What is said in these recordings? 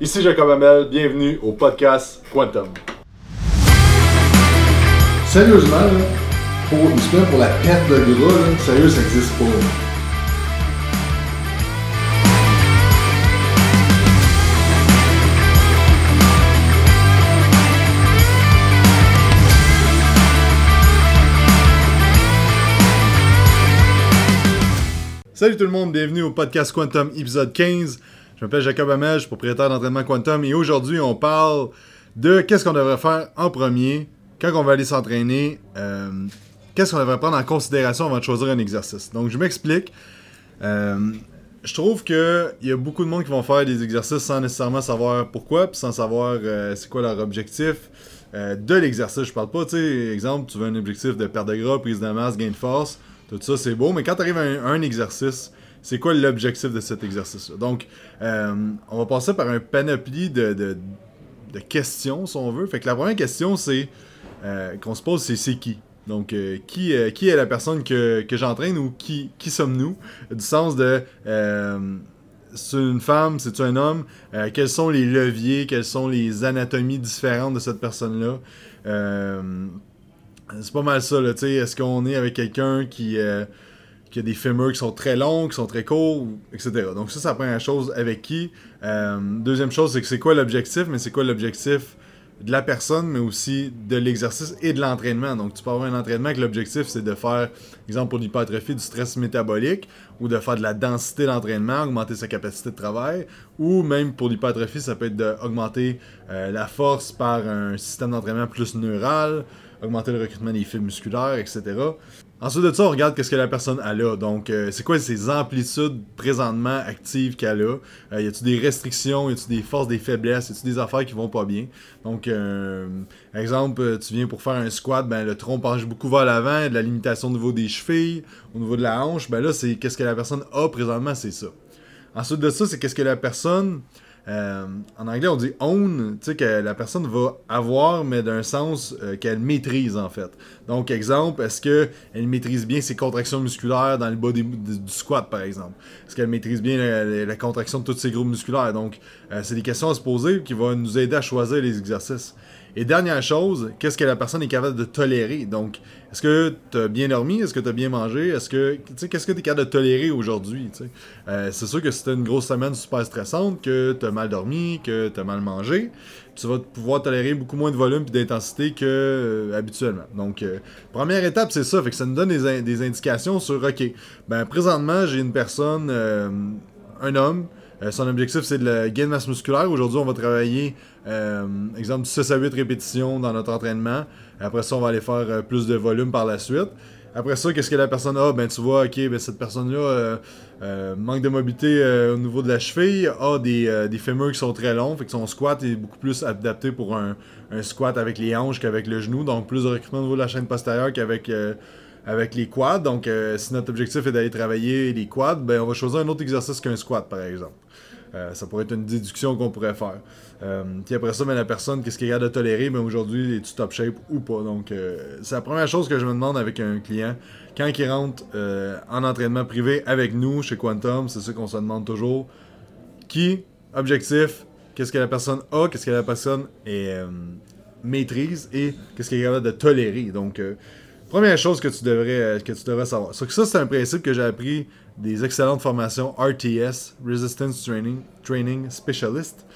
Ici Jacob Hamel, bienvenue au podcast Quantum. Sérieusement, pour, pour la perte de gras, là, sérieux, ça existe pas. là. Salut tout le monde, bienvenue au podcast Quantum épisode 15. Je m'appelle Jacob Hamel, je suis propriétaire d'entraînement Quantum et aujourd'hui on parle de qu'est-ce qu'on devrait faire en premier quand on va aller s'entraîner, euh, qu'est-ce qu'on devrait prendre en considération avant de choisir un exercice. Donc je m'explique. Euh, je trouve qu'il y a beaucoup de monde qui vont faire des exercices sans nécessairement savoir pourquoi, sans savoir euh, c'est quoi leur objectif de l'exercice. Je parle pas, tu sais, exemple, tu veux un objectif de perte de gras, prise de masse, gain de force, tout ça c'est beau, mais quand tu arrives à un exercice, c'est quoi l'objectif de cet exercice-là? Donc, euh, on va passer par un panoplie de, questions, si on veut. Fait que la première question, c'est euh, qu'on se pose, c'est c'est qui? Donc, euh, qui, est la personne que, j'entraîne ou qui, sommes-nous? Du sens de c'est une femme, c'est un homme? Quels sont les leviers, quelles sont les anatomies différentes de cette personne-là? C'est pas mal ça, là, tu sais. Est-ce qu'on est avec quelqu'un qui, qui a des fémurs qui sont très longs, qui sont très courts, ou- etc. Donc ça, c'est la première chose avec qui. Euh, deuxième chose, c'est que c'est quoi l'objectif, mais c'est quoi l'objectif de la personne, mais aussi de l'exercice et de l'entraînement. Donc tu peux avoir un entraînement que l'objectif, c'est de faire, exemple pour l'hypertrophie, du stress métabolique, ou de faire de la densité d'entraînement, augmenter sa capacité de travail, ou même pour l'hypertrophie, ça peut être d'augmenter euh, la force par un système d'entraînement plus neural, augmenter le recrutement des fibres musculaires, etc. Ensuite de ça, on regarde qu'est-ce que la personne a là. Donc, euh, c'est quoi ses amplitudes présentement actives qu'elle a? Euh, y a-tu des restrictions, y a-tu des forces, des faiblesses, y a-tu des affaires qui vont pas bien? Donc, euh, exemple, tu viens pour faire un squat, ben le tronc penche beaucoup vers l'avant, de la limitation au niveau des chevilles, au niveau de la hanche. Ben là, c'est qu'est-ce que la personne a présentement, c'est ça. Ensuite de ça, c'est qu'est-ce que la personne. Euh, en anglais, on dit own, tu sais, que la personne va avoir, mais d'un sens euh, qu'elle maîtrise en fait. Donc, exemple, est-ce qu'elle maîtrise bien ses contractions musculaires dans le bas du squat, par exemple? Est-ce qu'elle maîtrise bien la contraction de tous ses groupes musculaires? Donc, euh, c'est des questions à se poser qui vont nous aider à choisir les exercices. Et dernière chose, qu'est-ce que la personne est capable de tolérer? Donc, est-ce que tu as bien dormi? Est-ce que tu as bien mangé? Est-ce que, tu sais, qu'est-ce que tu es capable de tolérer aujourd'hui? Euh, C'est sûr que si tu une grosse semaine super stressante, que tu as mal dormi, que tu as mal mangé, tu vas pouvoir tolérer beaucoup moins de volume et d'intensité que euh, habituellement. Donc, euh, première étape, c'est ça. Fait que ça nous donne des, des indications sur, OK, ben présentement, j'ai une personne, un homme, euh, son objectif, c'est de la gain de masse musculaire. Aujourd'hui, on va travailler, euh, exemple, 6 à 8 répétitions dans notre entraînement. Après ça, on va aller faire euh, plus de volume par la suite. Après ça, qu'est-ce que la personne a? Ben, tu vois, ok, ben, cette personne-là manque de mobilité au niveau de la cheville, a des, des fémurs qui sont très longs, fait que son squat est beaucoup plus adapté pour un, un squat avec les hanches qu'avec le genou, donc plus de recrutement au niveau de la chaîne postérieure qu'avec avec les quads. Donc, si notre objectif est d'aller travailler les quads, ben, on va choisir un autre exercice qu'un squat, par exemple. Euh, ça pourrait être une déduction qu'on pourrait faire. Euh, puis après ça, ben, la personne, qu'est-ce qu'elle a de tolérer ben, Aujourd'hui, es-tu top shape ou pas? Donc, euh, c'est la première chose que je me demande avec un client. Quand il rentre en entraînement privé avec nous, chez Quantum, c'est ça qu'on se demande toujours. Qui, objectif, qu'est-ce que la personne a, qu'est-ce que la personne est, maîtrise? Et qu'est-ce qu'elle est capable de tolérer? Donc, première chose que tu devrais, que tu devrais savoir. So que ça, c'est un principe que j'ai appris des excellentes formations RTS, Resistance Training, Training Specialist.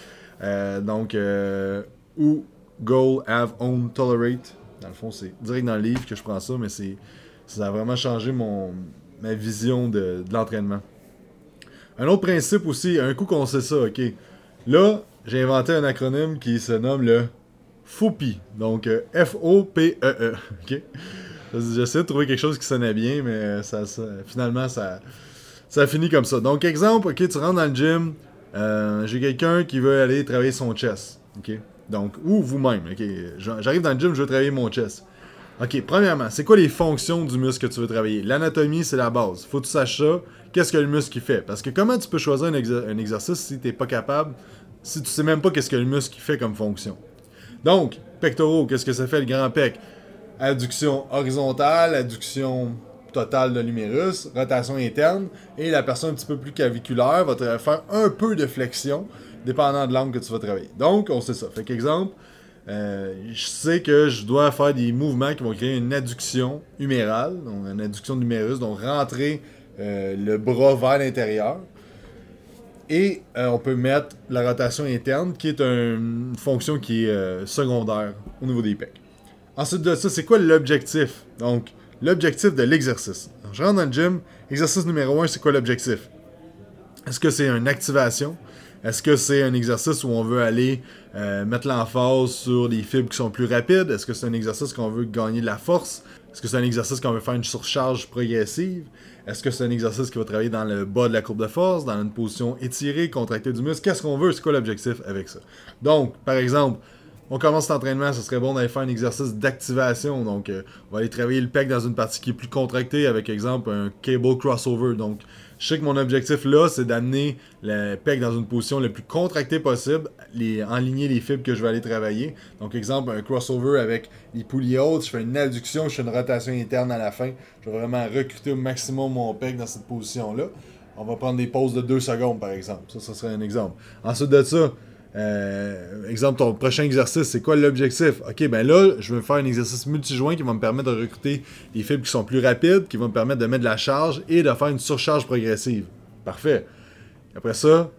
Euh, donc, euh, ou Goal, Have, Own, Tolerate. Dans le fond, c'est direct dans le livre que je prends ça, mais ça a vraiment changé mon, ma vision de, de l'entraînement. Un autre principe aussi, un coup qu'on sait ça, ok. Là, j'ai inventé un acronyme qui se nomme le FOPI. Donc, euh, F-O-P-E-E. ok. J'essaie de trouver quelque chose qui sonnait bien, mais ça, ça- finalement, ça, ça finit comme ça. Donc, exemple, ok, tu rentres dans le gym, euh, j'ai quelqu'un qui veut aller travailler son chest. Ok? Donc, ou vous-même, ok? J'arrive dans le gym, je veux travailler mon chest. Ok, premièrement, c'est quoi les fonctions du muscle que tu veux travailler? L'anatomie, c'est la base. Faut que tu saches ça. Qu'est-ce que le muscle fait? Parce que comment tu peux choisir un, exer- un exercice si t'es pas capable, si tu sais même pas qu'est-ce que le muscle fait comme fonction? Donc, pectoraux, qu'est-ce que ça fait le grand pec? Adduction horizontale, adduction totale de l'humérus, rotation interne, et la personne un petit peu plus claviculaire va faire un peu de flexion, dépendant de l'angle que tu vas travailler. Donc, on sait ça. Fait qu'exemple, euh, je sais que je dois faire des mouvements qui vont créer une adduction humérale, donc une adduction de l'humérus, donc rentrer euh, le bras vers l'intérieur. Et euh, on peut mettre la rotation interne, qui est une fonction qui est secondaire au niveau des pecs. Ensuite de ça, c'est quoi l'objectif? Donc, l'objectif de l'exercice. Je rentre dans le gym, exercice numéro 1, c'est quoi l'objectif? Est-ce que c'est une activation? Est-ce que c'est un exercice où on veut aller euh, mettre l'emphase sur les fibres qui sont plus rapides? Est-ce que c'est un exercice qu'on veut gagner de la force? Est-ce que c'est un exercice qu'on veut faire une surcharge progressive? Est-ce que c'est un exercice qui va travailler dans le bas de la courbe de force, dans une position étirée, contractée du muscle? Qu'est-ce qu'on veut? C'est quoi l'objectif avec ça? Donc, par exemple, on commence cet entraînement, ce serait bon d'aller faire un exercice d'activation. Donc, euh, on va aller travailler le pec dans une partie qui est plus contractée, avec exemple un cable crossover. Donc, je sais que mon objectif là, c'est d'amener le pec dans une position la plus contractée possible, les, enligner les fibres que je vais aller travailler. Donc, exemple, un crossover avec les poulies hautes, je fais une adduction, je fais une rotation interne à la fin. Je vais vraiment recruter au maximum mon pec dans cette position-là. On va prendre des pauses de 2 secondes, par exemple. Ça, ça serait un exemple. Ensuite de ça, euh, exemple, ton prochain exercice, c'est quoi l'objectif? Ok, ben là, je veux faire un exercice multijoint qui va me permettre de recruter des fibres qui sont plus rapides, qui vont me permettre de mettre de la charge et de faire une surcharge progressive. Parfait. Après ça,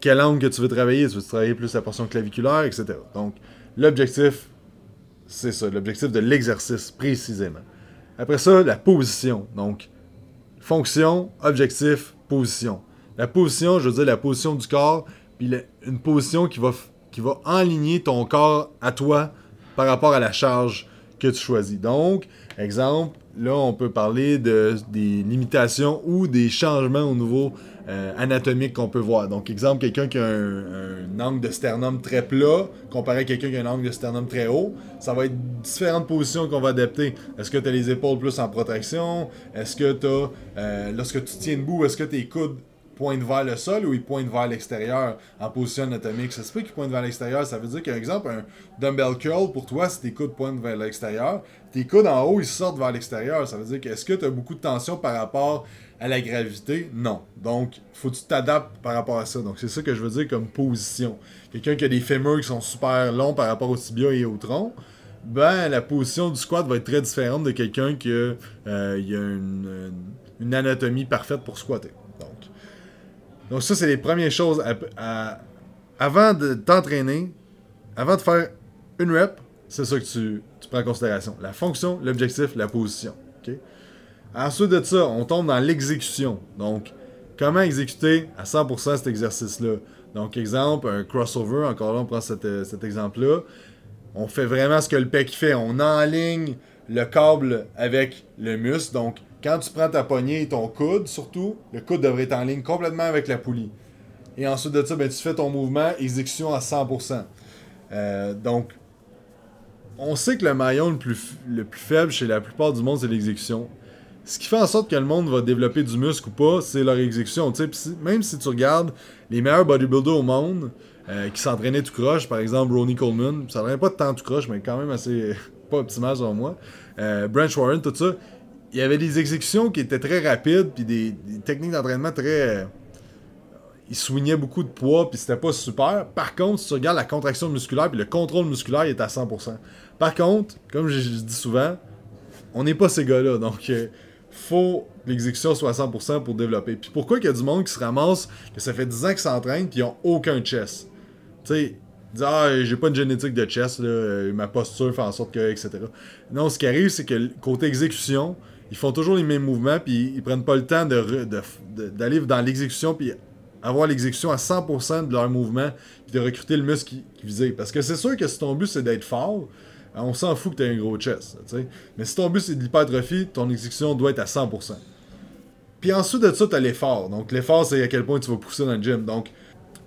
quel angle que tu veux travailler? Tu veux travailler plus la portion claviculaire, etc. Donc, l'objectif, c'est ça, l'objectif de l'exercice précisément. Après ça, la position. Donc, fonction, objectif, position. La position, je veux dire la position du corps puis une position qui va, qui enligner ton corps à toi par rapport à la charge que tu choisis. Donc, exemple, là, on peut parler de, des limitations ou des changements au niveau euh, anatomique qu'on peut voir. Donc, exemple, quelqu'un qui a un, angle de sternum très plat, comparé à quelqu'un qui a un angle de sternum très haut, ça va être différentes positions qu'on va adapter. Est-ce que tu as les épaules plus en protection? Est-ce que tu as, euh, lorsque tu tiens debout, est-ce que tes coudes pointe vers le sol ou il pointe vers l'extérieur en position anatomique. Ça se peut qu'il pointe vers l'extérieur. Ça veut dire qu'un exemple, un dumbbell curl, pour toi, si tes coudes pointent vers l'extérieur, tes coudes en haut, ils sortent vers l'extérieur. Ça veut dire qu'est-ce que tu as beaucoup de tension par rapport à la gravité? Non. Donc, faut que tu t'adaptes par rapport à ça. Donc, c'est ça que je veux dire comme position. Quelqu'un qui a des fémurs qui sont super longs par rapport au tibia et au tronc, ben, la position du squat va être très différente de quelqu'un qui a, euh, une, anatomie parfaite pour squatter. Ça, c'est les premières choses. avant de t'entraîner, avant de faire une rep, c'est ça que tu, prends en considération. La fonction, l'objectif, la position. Ensuite de ça, on tombe dans l'exécution. Donc, comment exécuter à 100% cet exercice-là? Donc, exemple, un crossover, encore là, on prend cet, cet exemple-là. On fait vraiment ce que le pec fait. On enligne le câble avec le muscle. Donc, quand tu prends ta poignée et ton coude, surtout, le coude devrait être en ligne complètement avec la poulie. Et ensuite de ça, ben, tu fais ton mouvement, exécution à 100%. Euh, donc, on sait que le maillon le plus, le plus faible chez la plupart du monde, c'est l'exécution. Ce qui fait en sorte que le monde va développer du muscle ou pas, c'est leur exécution. même si tu regardes les meilleurs bodybuilders au monde euh, qui s'entraînaient tout croche, par exemple Ronnie Coleman, ça n'aurait pas de temps tout croche, mais quand même assez pas optimal selon moi. Euh, Branch Warren, tout ça il y avait des exécutions qui étaient très rapides, puis des, techniques d'entraînement très. il soignait beaucoup de poids, puis c'était pas super. Par contre, si tu regardes la contraction musculaire, puis le contrôle musculaire, il est à 100%. Par contre, comme je, dis souvent, on n'est pas ces gars-là. Donc, euh, faut l'exécution soit à 100% pour développer. Puis pourquoi il y a du monde qui se ramasse, que ça fait 10 ans qu'ils s'entraînent, puis ils ont aucun chest? Tu sais, disent Ah, j'ai pas une génétique de chest, là, ma posture fait en sorte que, etc. Non, ce qui arrive, c'est que côté exécution, ils font toujours les mêmes mouvements, puis ils prennent pas le temps d'aller de, dans l'exécution, puis avoir l'exécution à 100% de leur mouvement, puis de recruter le muscle qui, visait. Parce que c'est sûr que si ton but c'est d'être fort, on s'en fout que tu aies un gros chest. Mais si ton but c'est de l'hypertrophie, ton exécution doit être à 100%. Puis ensuite de ça, tu as l'effort. Donc l'effort, c'est à quel point tu vas pousser dans le gym. Donc,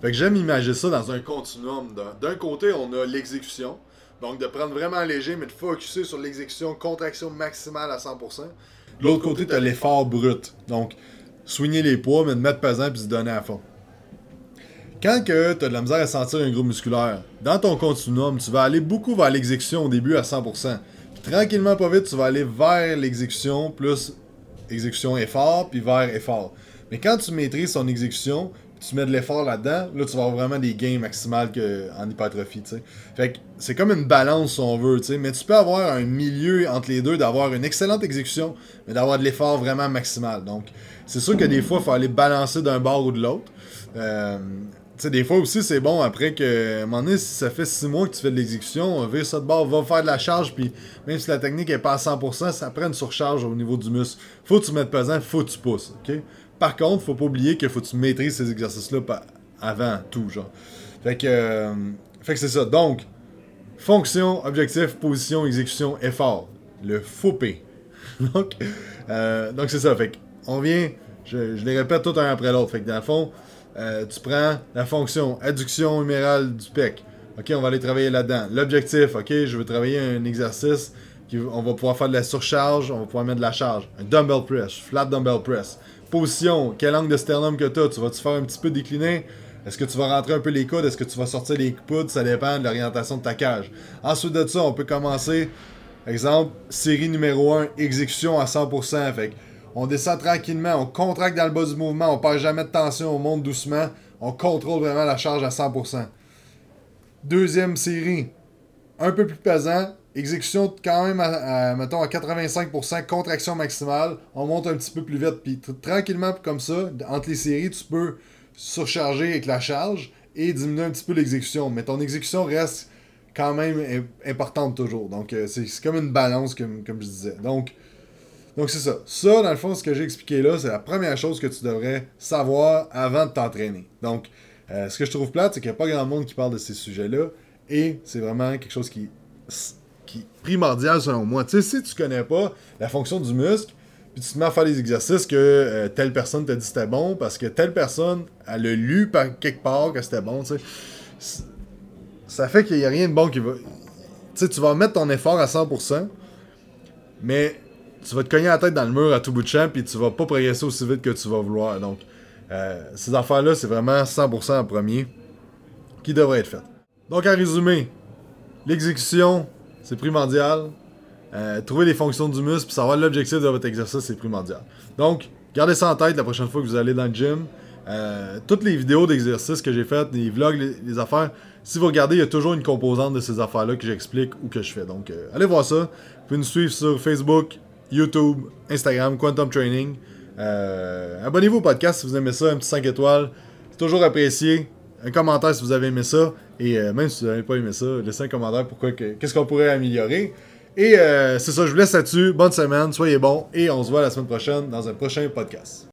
j'aime imaginer ça dans un continuum. D'un côté, on a l'exécution. Donc, de prendre vraiment léger, mais de focuser sur l'exécution, contraction maximale à 100%. De l'autre côté, tu as l'effort brut. Donc, soigner les poids, mais de mettre pesant puis se donner à fond. Quand tu as de la misère à sentir un groupe musculaire, dans ton continuum, tu vas aller beaucoup vers l'exécution au début à 100%. Puis tranquillement, pas vite, tu vas aller vers l'exécution plus exécution effort, puis vers effort. Mais quand tu maîtrises ton exécution, tu mets de l'effort là-dedans, là, tu vas avoir vraiment des gains maximales en hypertrophie, tu sais. Fait que c'est comme une balance, si on veut, tu sais. Mais tu peux avoir un milieu entre les deux, d'avoir une excellente exécution, mais d'avoir de l'effort vraiment maximal. Donc, c'est sûr que des fois, il faut aller balancer d'un bord ou de l'autre. Euh, tu sais, des fois aussi, c'est bon après que, à un moment donné, si ça fait 6 mois que tu fais de l'exécution, vire ça de bord, va faire de la charge, puis même si la technique est pas à 100%, ça prend une surcharge au niveau du muscle. Faut que tu mettes pesant, faut que tu pousses, ok? Par contre, faut pas oublier qu'il faut que tu maîtrises ces exercices-là avant tout, genre. Fait que, euh, fait que c'est ça. Donc, fonction, objectif, position, exécution, effort. Le P. donc, euh, donc c'est ça. Fait que, on vient, je, les répète tout un après l'autre. Fait que dans le fond, euh, tu prends la fonction adduction humérale du pec. Ok, on va aller travailler là-dedans. L'objectif, ok, je veux travailler un exercice on va pouvoir faire de la surcharge, on va pouvoir mettre de la charge. Un dumbbell press, flat dumbbell press. Position, quel angle de sternum que tu as Tu vas-tu faire un petit peu décliner? Est-ce que tu vas rentrer un peu les coudes? Est-ce que tu vas sortir les coudes? Ça dépend de l'orientation de ta cage. Ensuite de ça, on peut commencer, exemple, série numéro 1, exécution à 100%. Fait on descend tranquillement, on contracte dans le bas du mouvement, on perd jamais de tension, on monte doucement, on contrôle vraiment la charge à 100%. Deuxième série, un peu plus pesant, Exécution quand même à, à 85%, contraction maximale. On monte un petit peu plus vite. Puis tranquillement, comme ça, entre les séries, tu peux surcharger avec la charge et diminuer un petit peu l'exécution. Mais ton exécution reste quand même importante toujours. Donc, euh, c'est comme une balance, comme, comme je disais. Donc, donc c'est ça. Ça, dans le fond, ce que j'ai expliqué là, c'est la première chose que tu devrais savoir avant de t'entraîner. Donc, euh, ce que je trouve plate, c'est qu'il n'y a pas grand monde qui parle de ces sujets-là. Et c'est vraiment quelque chose qui primordial selon moi. Tu sais, si tu connais pas la fonction du muscle, puis tu te mets à faire des exercices que euh, telle personne t'a dit c'était bon parce que telle personne, elle a lu par quelque part que c'était bon, tu sais. Ça fait qu'il n'y a rien de bon qui va. Tu sais, tu vas mettre ton effort à 100%, mais tu vas te cogner la tête dans le mur à tout bout de champ, puis tu vas pas progresser aussi vite que tu vas vouloir. Donc, euh, ces affaires-là, c'est vraiment 100% en premier qui devrait être fait. Donc, en résumé, l'exécution, c'est primordial. Euh, trouver les fonctions du muscle puis savoir l'objectif de votre exercice, c'est primordial. Donc, gardez ça en tête la prochaine fois que vous allez dans le gym. Euh, toutes les vidéos d'exercices que j'ai faites, les vlogs, les, affaires, si vous regardez, il y a toujours une composante de ces affaires-là que j'explique ou que je fais. Donc, euh, allez voir ça. Vous pouvez nous suivre sur Facebook, YouTube, Instagram, Quantum Training. Abonnez-vous au podcast si vous aimez ça, un petit 5 étoiles. C'est toujours apprécié un commentaire si vous avez aimé ça. Et euh, même si vous n'avez pas aimé ça, laissez un commentaire pourquoi qu'est-ce qu'on pourrait améliorer. Et euh, c'est ça, je vous laisse là-dessus. Bonne semaine, soyez bons et on se voit la semaine prochaine dans un prochain podcast.